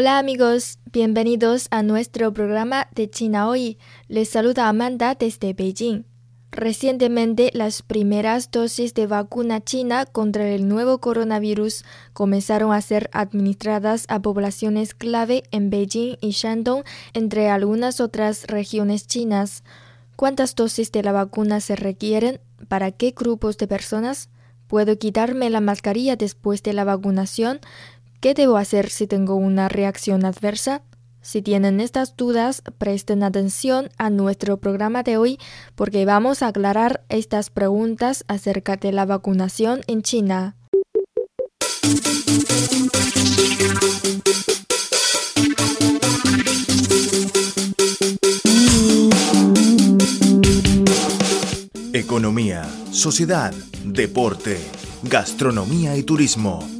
Hola amigos, bienvenidos a nuestro programa de China Hoy. Les saluda Amanda desde Beijing. Recientemente, las primeras dosis de vacuna china contra el nuevo coronavirus comenzaron a ser administradas a poblaciones clave en Beijing y Shandong, entre algunas otras regiones chinas. ¿Cuántas dosis de la vacuna se requieren? ¿Para qué grupos de personas? ¿Puedo quitarme la mascarilla después de la vacunación? ¿Qué debo hacer si tengo una reacción adversa? Si tienen estas dudas, presten atención a nuestro programa de hoy porque vamos a aclarar estas preguntas acerca de la vacunación en China. Economía, sociedad, deporte, gastronomía y turismo.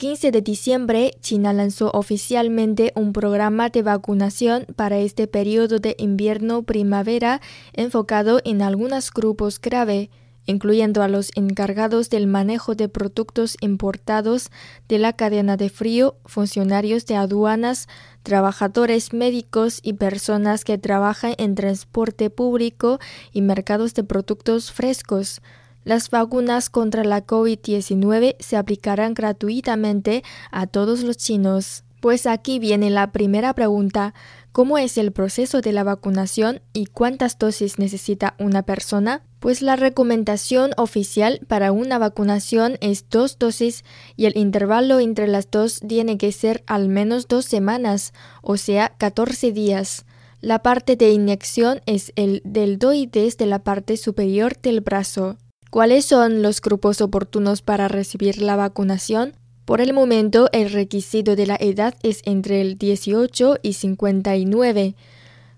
15 de diciembre, China lanzó oficialmente un programa de vacunación para este periodo de invierno-primavera enfocado en algunos grupos grave, incluyendo a los encargados del manejo de productos importados de la cadena de frío, funcionarios de aduanas, trabajadores médicos y personas que trabajan en transporte público y mercados de productos frescos. Las vacunas contra la COVID-19 se aplicarán gratuitamente a todos los chinos. Pues aquí viene la primera pregunta. ¿Cómo es el proceso de la vacunación y cuántas dosis necesita una persona? Pues la recomendación oficial para una vacunación es dos dosis y el intervalo entre las dos tiene que ser al menos dos semanas, o sea, 14 días. La parte de inyección es el deltoides de la parte superior del brazo. ¿Cuáles son los grupos oportunos para recibir la vacunación? Por el momento, el requisito de la edad es entre el 18 y 59.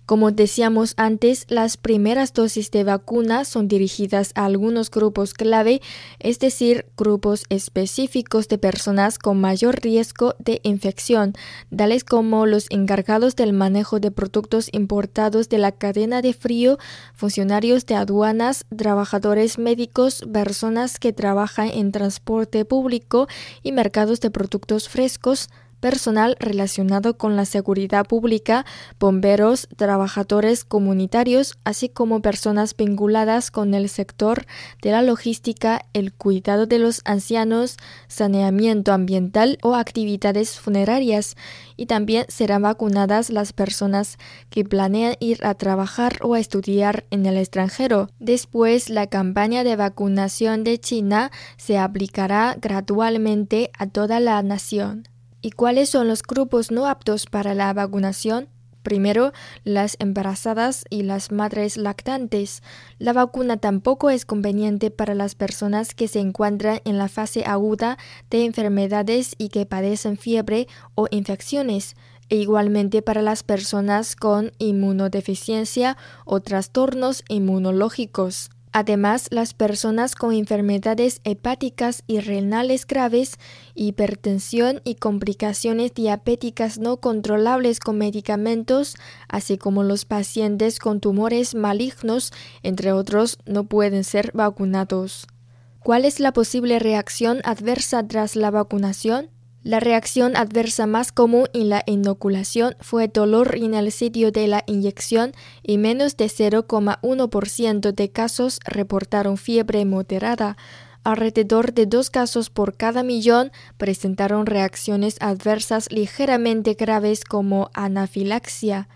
Como decíamos antes, las primeras dosis de vacuna son dirigidas a algunos grupos clave, es decir, grupos específicos de personas con mayor riesgo de infección, tales como los encargados del manejo de productos importados de la cadena de frío, funcionarios de aduanas, trabajadores médicos, personas que trabajan en transporte público y mercados de productos frescos, personal relacionado con la seguridad pública, bomberos, trabajadores comunitarios, así como personas vinculadas con el sector de la logística, el cuidado de los ancianos, saneamiento ambiental o actividades funerarias. Y también serán vacunadas las personas que planean ir a trabajar o a estudiar en el extranjero. Después, la campaña de vacunación de China se aplicará gradualmente a toda la nación. ¿Y cuáles son los grupos no aptos para la vacunación? Primero, las embarazadas y las madres lactantes. La vacuna tampoco es conveniente para las personas que se encuentran en la fase aguda de enfermedades y que padecen fiebre o infecciones, e igualmente para las personas con inmunodeficiencia o trastornos inmunológicos. Además, las personas con enfermedades hepáticas y renales graves, hipertensión y complicaciones diabéticas no controlables con medicamentos, así como los pacientes con tumores malignos, entre otros, no pueden ser vacunados. ¿Cuál es la posible reacción adversa tras la vacunación? La reacción adversa más común en la inoculación fue dolor en el sitio de la inyección y menos de 0,1% de casos reportaron fiebre moderada. Alrededor de dos casos por cada millón presentaron reacciones adversas ligeramente graves como anafilaxia.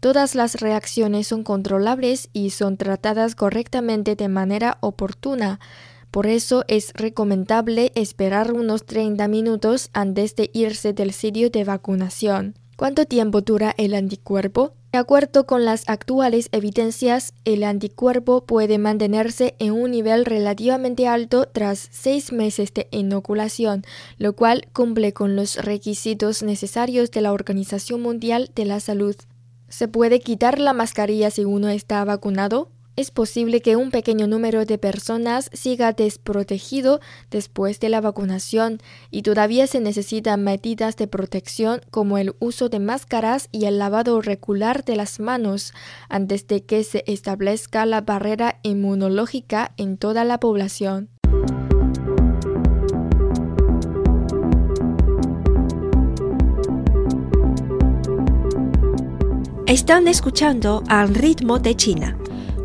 Todas las reacciones son controlables y son tratadas correctamente de manera oportuna. Por eso es recomendable esperar unos 30 minutos antes de irse del sitio de vacunación. ¿Cuánto tiempo dura el anticuerpo? De acuerdo con las actuales evidencias, el anticuerpo puede mantenerse en un nivel relativamente alto tras seis meses de inoculación, lo cual cumple con los requisitos necesarios de la Organización Mundial de la Salud. ¿Se puede quitar la mascarilla si uno está vacunado? Es posible que un pequeño número de personas siga desprotegido después de la vacunación y todavía se necesitan medidas de protección como el uso de máscaras y el lavado regular de las manos antes de que se establezca la barrera inmunológica en toda la población. Están escuchando al ritmo de China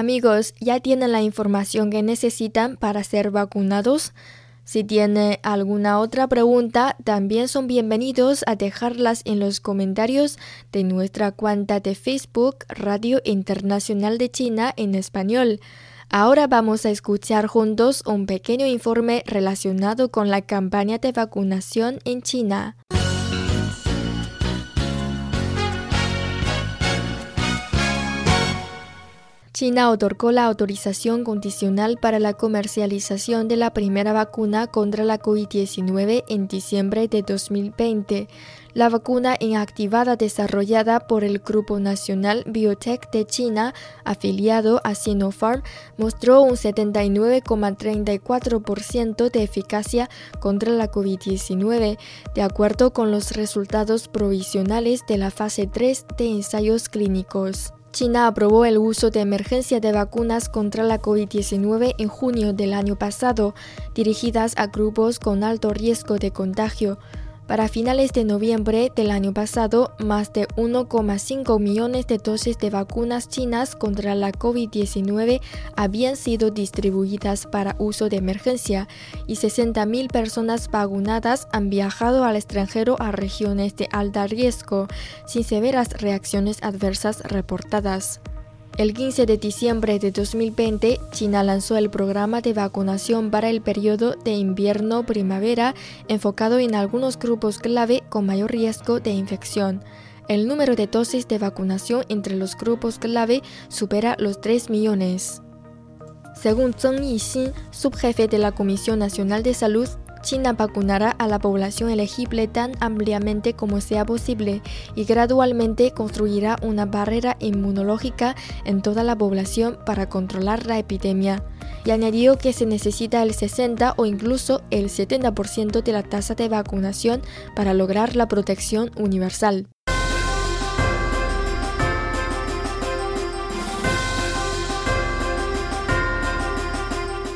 Amigos, ¿ya tienen la información que necesitan para ser vacunados? Si tiene alguna otra pregunta, también son bienvenidos a dejarlas en los comentarios de nuestra cuenta de Facebook Radio Internacional de China en español. Ahora vamos a escuchar juntos un pequeño informe relacionado con la campaña de vacunación en China. China otorgó la autorización condicional para la comercialización de la primera vacuna contra la COVID-19 en diciembre de 2020. La vacuna inactivada desarrollada por el Grupo Nacional Biotech de China, afiliado a Sinopharm, mostró un 79,34% de eficacia contra la COVID-19, de acuerdo con los resultados provisionales de la fase 3 de ensayos clínicos. China aprobó el uso de emergencia de vacunas contra la COVID-19 en junio del año pasado, dirigidas a grupos con alto riesgo de contagio. Para finales de noviembre del año pasado, más de 1,5 millones de dosis de vacunas chinas contra la COVID-19 habían sido distribuidas para uso de emergencia y 60.000 personas vacunadas han viajado al extranjero a regiones de alto riesgo, sin severas reacciones adversas reportadas. El 15 de diciembre de 2020, China lanzó el programa de vacunación para el periodo de invierno-primavera enfocado en algunos grupos clave con mayor riesgo de infección. El número de dosis de vacunación entre los grupos clave supera los 3 millones. Según Zheng Yixin, subjefe de la Comisión Nacional de Salud, China vacunará a la población elegible tan ampliamente como sea posible y gradualmente construirá una barrera inmunológica en toda la población para controlar la epidemia. Y añadió que se necesita el 60 o incluso el 70% de la tasa de vacunación para lograr la protección universal.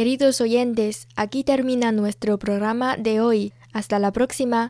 Queridos oyentes, aquí termina nuestro programa de hoy. Hasta la próxima.